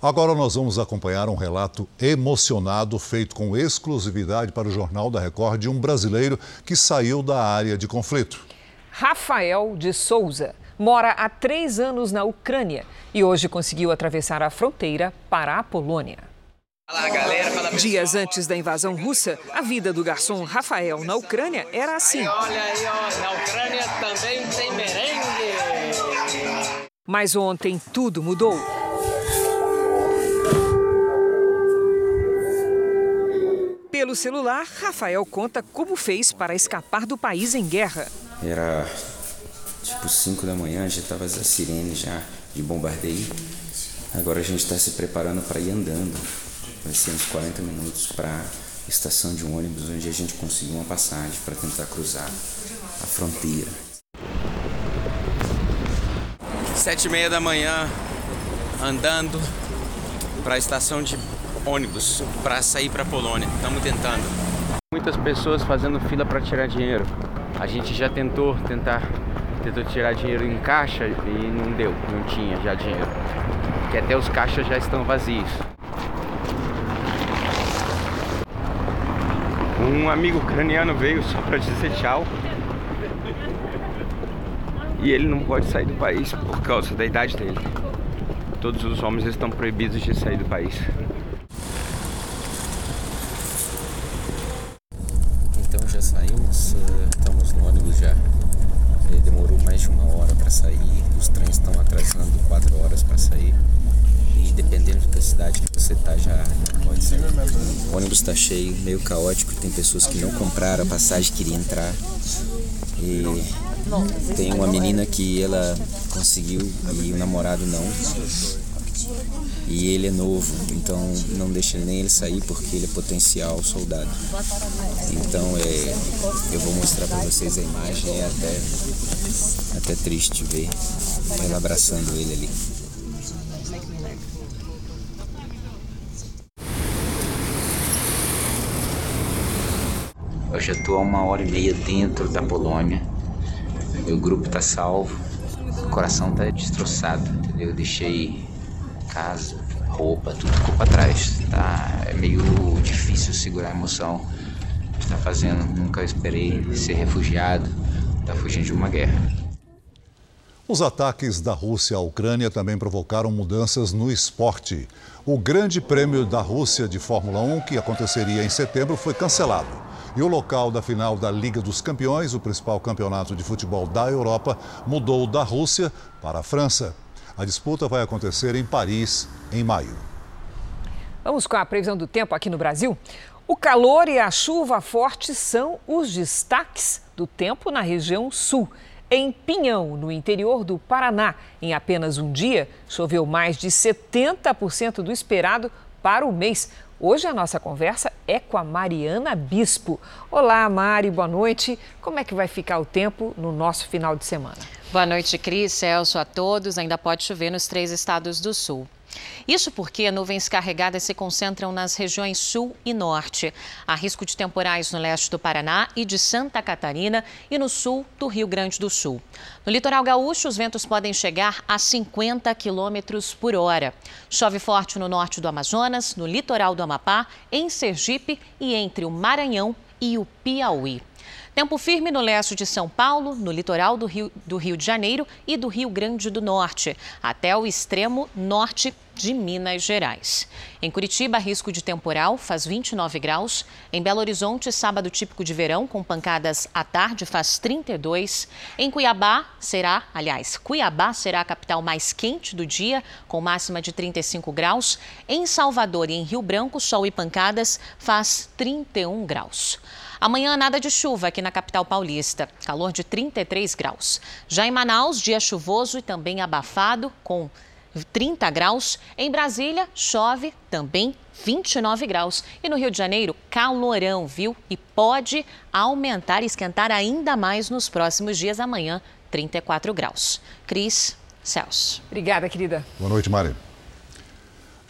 Agora nós vamos acompanhar um relato emocionado feito com exclusividade para o Jornal da Record de um brasileiro que saiu da área de conflito.
Rafael de Souza mora há três anos na Ucrânia e hoje conseguiu atravessar a fronteira para a Polônia. Olá, galera, fala, Dias antes da invasão russa, a vida do garçom Rafael na Ucrânia era assim. Aí, olha aí, ó, na Ucrânia também tem merengue. Mas ontem tudo mudou. Pelo celular, Rafael conta como fez para escapar do país em guerra.
Era tipo 5 da manhã, já estava a sirene já de bombardeio. Agora a gente está se preparando para ir andando. Vai ser uns 40 minutos para a estação de um ônibus onde a gente conseguiu uma passagem para tentar cruzar a fronteira.
Sete e meia da manhã, andando para a estação de ônibus para sair para a Polônia. Estamos tentando.
Muitas pessoas fazendo fila para tirar dinheiro. A gente já tentou tentar tentou tirar dinheiro em caixa e não deu, não tinha já dinheiro. Que até os caixas já estão vazios. Um amigo ucraniano veio só para dizer tchau. E ele não pode sair do país por causa da idade dele. Todos os homens estão proibidos de sair do país.
já saímos, eh, estamos no ônibus já. Ele demorou mais de uma hora para sair, os trens estão atrasando quatro horas para sair. E dependendo da cidade que você tá, já pode ser. O ônibus está cheio, meio caótico, tem pessoas que não compraram a passagem, queriam entrar. E tem uma menina que ela conseguiu e o namorado não. E ele é novo, então não deixa nem ele sair porque ele é potencial soldado. Então é, eu vou mostrar para vocês a imagem, é até, até triste ver ela abraçando ele ali. Eu já estou há uma hora e meia dentro da Polônia. Meu grupo está salvo. O coração está destroçado. Eu deixei casa, roupa, tudo ficou para trás. Tá? É meio difícil segurar a emoção está fazendo. Nunca esperei ser refugiado, tá fugindo de uma guerra.
Os ataques da Rússia à Ucrânia também provocaram mudanças no esporte. O Grande Prêmio da Rússia de Fórmula 1, que aconteceria em setembro, foi cancelado. E o local da final da Liga dos Campeões, o principal campeonato de futebol da Europa, mudou da Rússia para a França. A disputa vai acontecer em Paris em maio.
Vamos com a previsão do tempo aqui no Brasil? O calor e a chuva forte são os destaques do tempo na região sul. Em Pinhão, no interior do Paraná, em apenas um dia, choveu mais de 70% do esperado para o mês. Hoje a nossa conversa é com a Mariana Bispo. Olá, Mari, boa noite. Como é que vai ficar o tempo no nosso final de semana?
Boa noite, Cris, Celso, a todos. Ainda pode chover nos três estados do sul. Isso porque nuvens carregadas se concentram nas regiões sul e norte. Há risco de temporais no leste do Paraná e de Santa Catarina e no sul do Rio Grande do Sul. No litoral gaúcho, os ventos podem chegar a 50 quilômetros por hora. Chove forte no norte do Amazonas, no litoral do Amapá, em Sergipe e entre o Maranhão e o Piauí. Tempo firme no leste de São Paulo, no litoral do Rio, do Rio de Janeiro e do Rio Grande do Norte, até o extremo norte de Minas Gerais. Em Curitiba, risco de temporal, faz 29 graus. Em Belo Horizonte, sábado típico de verão, com pancadas à tarde, faz 32. Em Cuiabá, será, aliás, Cuiabá será a capital mais quente do dia, com máxima de 35 graus. Em Salvador e em Rio Branco, sol e pancadas, faz 31 graus. Amanhã, nada de chuva aqui na capital paulista. Calor de 33 graus. Já em Manaus, dia chuvoso e também abafado, com 30 graus. Em Brasília, chove também 29 graus. E no Rio de Janeiro, calorão, viu? E pode aumentar e esquentar ainda mais nos próximos dias. Amanhã, 34 graus. Cris, Celso.
Obrigada, querida.
Boa noite, Mari.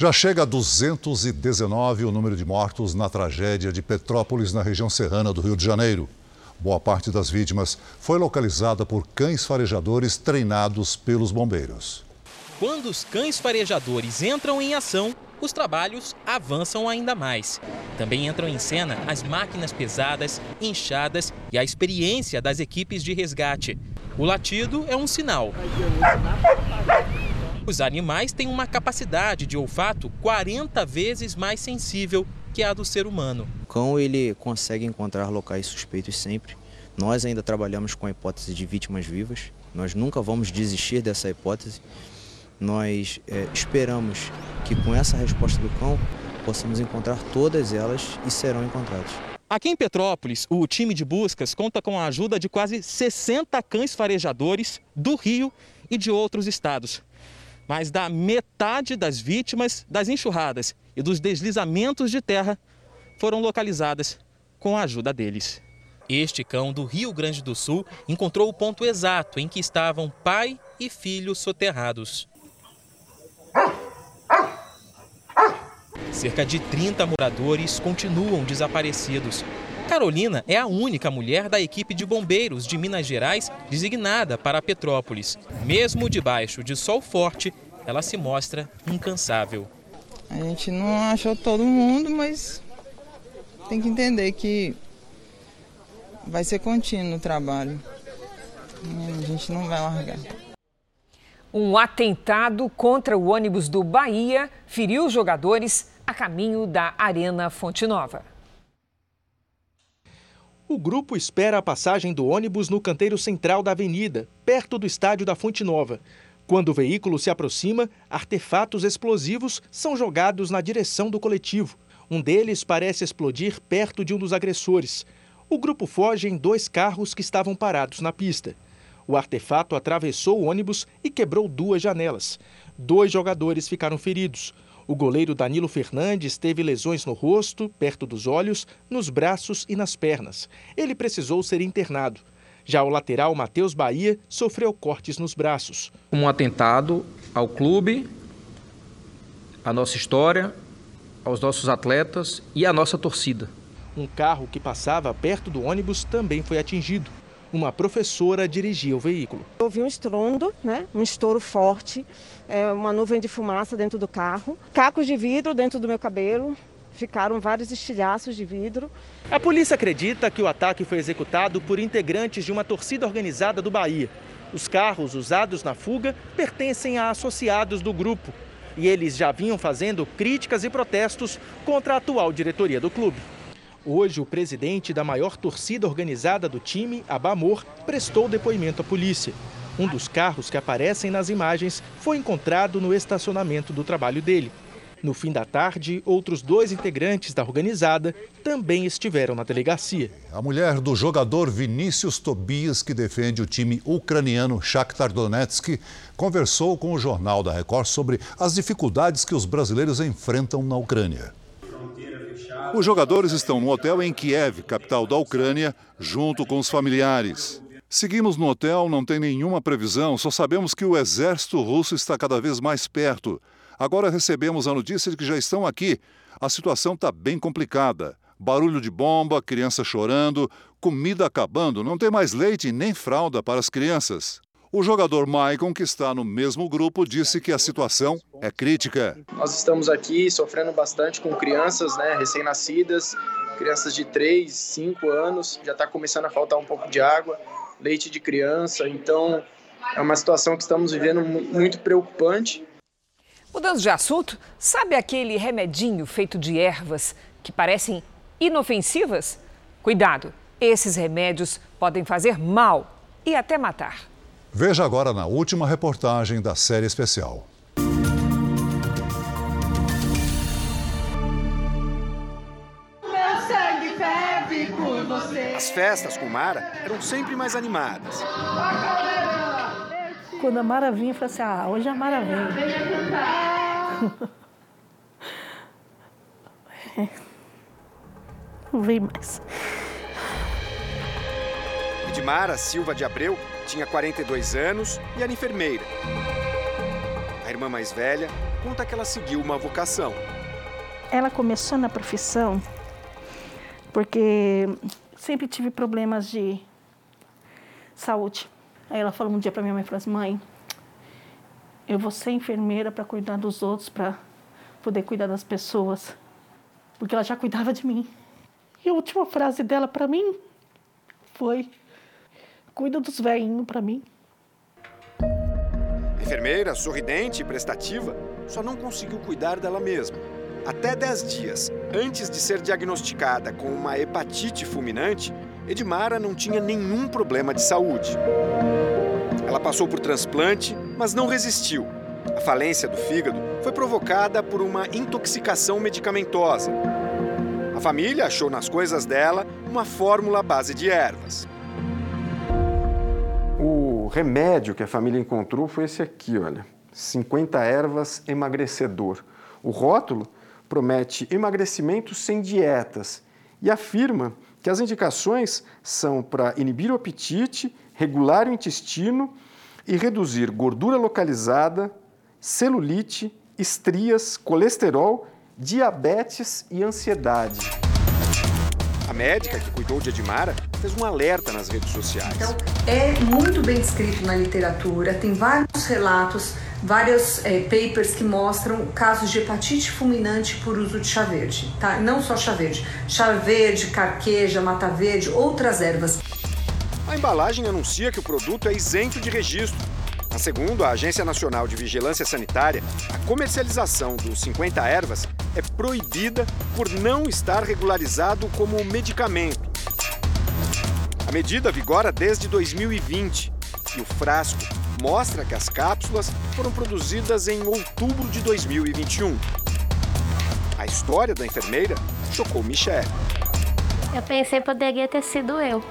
Já chega a 219 o número de mortos na tragédia de Petrópolis, na região serrana do Rio de Janeiro. Boa parte das vítimas foi localizada por cães farejadores treinados pelos bombeiros.
Quando os cães farejadores entram em ação, os trabalhos avançam ainda mais. Também entram em cena as máquinas pesadas, inchadas e a experiência das equipes de resgate. O latido é um sinal. Os animais têm uma capacidade de olfato 40 vezes mais sensível que a do ser humano.
O cão ele consegue encontrar locais suspeitos sempre. Nós ainda trabalhamos com a hipótese de vítimas vivas. Nós nunca vamos desistir dessa hipótese. Nós é, esperamos que com essa resposta do cão possamos encontrar todas elas e serão encontradas.
Aqui em Petrópolis, o time de buscas conta com a ajuda de quase 60 cães farejadores do Rio e de outros estados mais da metade das vítimas das enxurradas e dos deslizamentos de terra foram localizadas com a ajuda deles. Este cão do Rio Grande do Sul encontrou o ponto exato em que estavam pai e filho soterrados. Cerca de 30 moradores continuam desaparecidos. Carolina é a única mulher da equipe de bombeiros de Minas Gerais designada para Petrópolis. Mesmo debaixo de sol forte, ela se mostra incansável.
A gente não achou todo mundo, mas tem que entender que vai ser contínuo o trabalho. A gente não vai largar.
Um atentado contra o ônibus do Bahia feriu os jogadores a caminho da Arena Fonte Nova.
O grupo espera a passagem do ônibus no canteiro central da avenida, perto do estádio da Fonte Nova. Quando o veículo se aproxima, artefatos explosivos são jogados na direção do coletivo. Um deles parece explodir perto de um dos agressores. O grupo foge em dois carros que estavam parados na pista. O artefato atravessou o ônibus e quebrou duas janelas. Dois jogadores ficaram feridos. O goleiro Danilo Fernandes teve lesões no rosto, perto dos olhos, nos braços e nas pernas. Ele precisou ser internado. Já o lateral Matheus Bahia sofreu cortes nos braços.
Um atentado ao clube, à nossa história, aos nossos atletas e à nossa torcida.
Um carro que passava perto do ônibus também foi atingido. Uma professora dirigia o veículo.
Houve um estrondo, né? um estouro forte, é, uma nuvem de fumaça dentro do carro, cacos de vidro dentro do meu cabelo, ficaram vários estilhaços de vidro.
A polícia acredita que o ataque foi executado por integrantes de uma torcida organizada do Bahia. Os carros usados na fuga pertencem a associados do grupo e eles já vinham fazendo críticas e protestos contra a atual diretoria do clube. Hoje, o presidente da maior torcida organizada do time, Abamor, prestou depoimento à polícia. Um dos carros que aparecem nas imagens foi encontrado no estacionamento do trabalho dele. No fim da tarde, outros dois integrantes da organizada também estiveram na delegacia.
A mulher do jogador Vinícius Tobias, que defende o time ucraniano Shakhtar Donetsk, conversou com o Jornal da Record sobre as dificuldades que os brasileiros enfrentam na Ucrânia. Os jogadores estão no hotel em Kiev, capital da Ucrânia, junto com os familiares. Seguimos no hotel, não tem nenhuma previsão, só sabemos que o exército russo está cada vez mais perto. Agora recebemos a notícia de que já estão aqui. A situação está bem complicada. Barulho de bomba, criança chorando, comida acabando, não tem mais leite nem fralda para as crianças. O jogador Maicon, que está no mesmo grupo, disse que a situação é crítica.
Nós estamos aqui sofrendo bastante com crianças né, recém-nascidas, crianças de 3, 5 anos, já está começando a faltar um pouco de água, leite de criança, então é uma situação que estamos vivendo muito preocupante.
Mudando de assunto, sabe aquele remedinho feito de ervas que parecem inofensivas? Cuidado, esses remédios podem fazer mal e até matar.
Veja agora na última reportagem da série especial.
Meu sangue ferve por você.
As festas com Mara eram sempre mais animadas.
Quando a Mara vinha, eu falei assim: ah, hoje a Mara vem. Não vem mais.
Edmara Silva de Abreu tinha 42 anos e era enfermeira. A irmã mais velha conta que ela seguiu uma vocação.
Ela começou na profissão porque sempre tive problemas de saúde. Aí ela falou um dia para minha mãe, falou assim, mãe, eu vou ser enfermeira para cuidar dos outros, para poder cuidar das pessoas, porque ela já cuidava de mim. E a última frase dela para mim foi, cuida dos velhinhos para mim.
Enfermeira, sorridente e prestativa, só não conseguiu cuidar dela mesma. Até 10 dias antes de ser diagnosticada com uma hepatite fulminante, Edmara não tinha nenhum problema de saúde. Ela passou por transplante, mas não resistiu. A falência do fígado foi provocada por uma intoxicação medicamentosa. A família achou nas coisas dela uma fórmula base de ervas.
O remédio que a família encontrou foi esse aqui, olha. 50 ervas emagrecedor. O rótulo promete emagrecimento sem dietas e afirma que as indicações são para inibir o apetite, regular o intestino e reduzir gordura localizada, celulite, estrias, colesterol, diabetes e ansiedade. A médica que cuidou de Edmara fez um alerta nas redes sociais.
Então, é muito bem descrito na literatura, tem vários relatos vários é, papers que mostram casos de hepatite fulminante por uso de chá verde, tá? Não só chá verde, chá verde, carqueja, mata verde, outras ervas.
A embalagem anuncia que o produto é isento de registro. Mas segundo a Agência Nacional de Vigilância Sanitária, a comercialização dos 50 ervas é proibida por não estar regularizado como medicamento. A medida vigora desde 2020 e o frasco mostra que as cápsulas foram produzidas em outubro de 2021. A história da enfermeira chocou Michelle.
Eu pensei que poderia ter sido eu.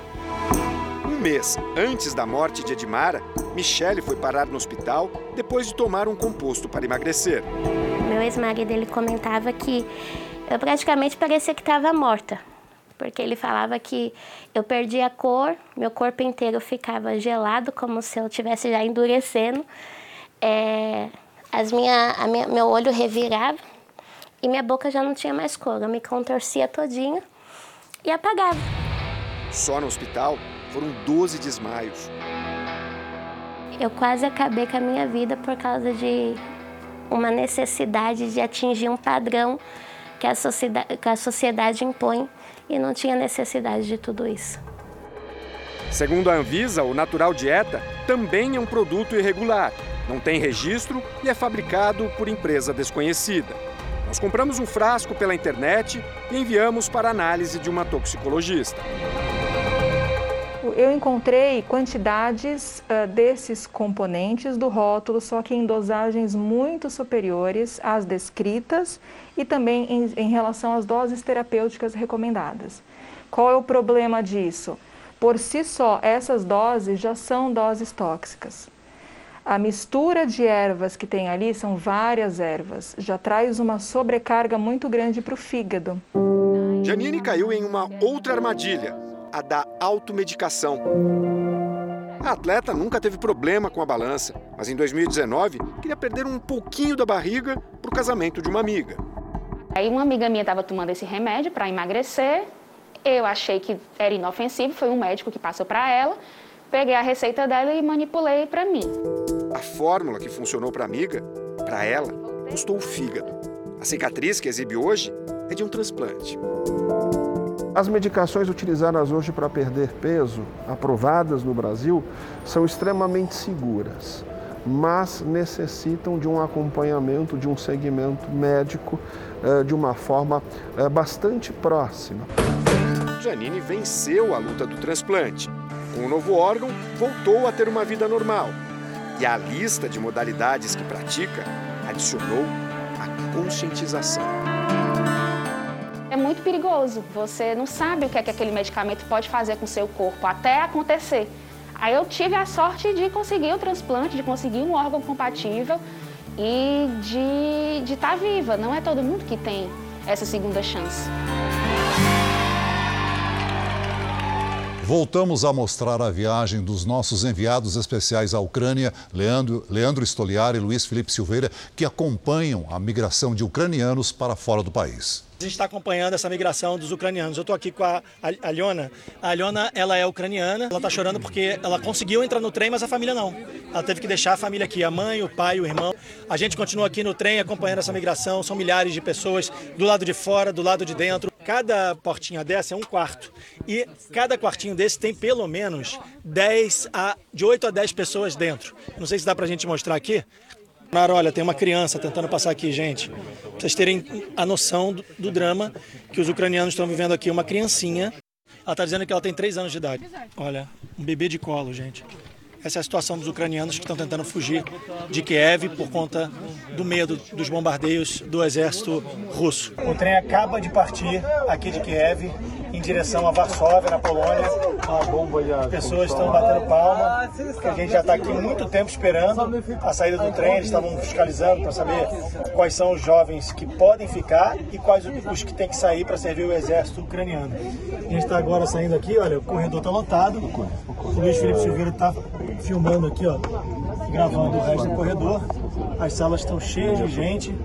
Um mês antes da morte de Edmara, Michelle foi parar no hospital depois de tomar um composto para emagrecer.
Meu ex-marido ele comentava que eu praticamente parecia que estava morta porque ele falava que eu perdia a cor, meu corpo inteiro ficava gelado, como se eu estivesse já endurecendo. É, as minha, a minha, meu olho revirava e minha boca já não tinha mais cor. Eu me contorcia todinha e apagava.
Só no hospital foram 12 desmaios.
Eu quase acabei com a minha vida por causa de uma necessidade de atingir um padrão que a sociedade, que a sociedade impõe e não tinha necessidade de tudo isso.
Segundo a Anvisa, o Natural Dieta também é um produto irregular, não tem registro e é fabricado por empresa desconhecida. Nós compramos um frasco pela internet e enviamos para análise de uma toxicologista.
Eu encontrei quantidades uh, desses componentes do rótulo, só que em dosagens muito superiores às descritas e também em, em relação às doses terapêuticas recomendadas. Qual é o problema disso? Por si só, essas doses já são doses tóxicas. A mistura de ervas que tem ali são várias ervas, já traz uma sobrecarga muito grande para o fígado.
Janine caiu em uma outra armadilha, a da automedicação. A atleta nunca teve problema com a balança, mas em 2019 queria perder um pouquinho da barriga para o casamento de uma amiga.
Aí uma amiga minha estava tomando esse remédio para emagrecer. Eu achei que era inofensivo, foi um médico que passou para ela. Peguei a receita dela e manipulei para mim.
A fórmula que funcionou para a amiga, para ela, custou o fígado. A cicatriz que exibe hoje é de um transplante.
As medicações utilizadas hoje para perder peso, aprovadas no Brasil, são extremamente seguras mas necessitam de um acompanhamento, de um segmento médico eh, de uma forma eh, bastante próxima.
Janine venceu a luta do transplante. Com o novo órgão, voltou a ter uma vida normal. E a lista de modalidades que pratica adicionou a conscientização
muito perigoso. Você não sabe o que é que aquele medicamento pode fazer com seu corpo até acontecer. Aí eu tive a sorte de conseguir o transplante, de conseguir um órgão compatível e de estar tá viva. Não é todo mundo que tem essa segunda chance.
Voltamos a mostrar a viagem dos nossos enviados especiais à Ucrânia, Leandro, Leandro Stoliar e Luiz Felipe Silveira, que acompanham a migração de ucranianos para fora do país.
A gente está acompanhando essa migração dos ucranianos. Eu estou aqui com a Aliona. A Aliona, ela é ucraniana. Ela está chorando porque ela conseguiu entrar no trem, mas a família não. Ela teve que deixar a família aqui, a mãe, o pai, o irmão. A gente continua aqui no trem acompanhando essa migração. São milhares de pessoas do lado de fora, do lado de dentro. Cada portinha dessa é um quarto. E cada quartinho desse tem pelo menos 10 a, de 8 a 10 pessoas dentro. Não sei se dá para a gente mostrar aqui. Olha, tem uma criança tentando passar aqui, gente. Pra vocês terem a noção do, do drama que os ucranianos estão vivendo aqui. Uma criancinha, ela está dizendo que ela tem 3 anos de idade. Olha, um bebê de colo, gente. Essa é a situação dos ucranianos que estão tentando fugir de Kiev por conta do medo dos bombardeios do exército russo. O trem acaba de partir aqui de Kiev em direção a Varsóvia, na Polônia. As pessoas estão batendo palma, a gente já está aqui muito tempo esperando a saída do trem. Eles estavam fiscalizando para saber quais são os jovens que podem ficar e quais os que têm que sair para servir o exército ucraniano. A gente está agora saindo aqui, olha, o corredor está lotado. O Luiz Felipe Silveira está filmando aqui, ó, gravando o resto do corredor. As salas estão cheias de gente.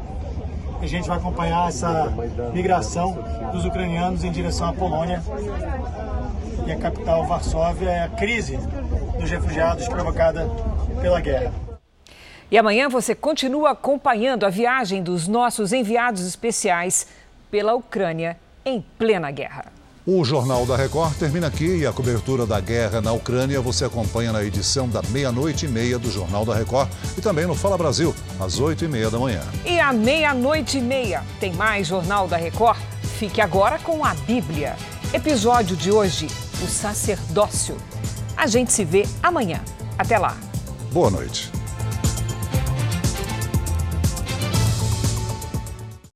A gente vai acompanhar essa migração dos ucranianos em direção à Polônia. E a capital Varsóvia é a crise dos refugiados provocada pela guerra.
E amanhã você continua acompanhando a viagem dos nossos enviados especiais pela Ucrânia em plena guerra.
O Jornal da Record termina aqui e a cobertura da guerra na Ucrânia você acompanha na edição da meia-noite e meia do Jornal da Record e também no Fala Brasil, às oito e meia da manhã.
E à meia-noite e meia tem mais Jornal da Record? Fique agora com a Bíblia. Episódio de hoje: O Sacerdócio. A gente se vê amanhã. Até lá.
Boa noite.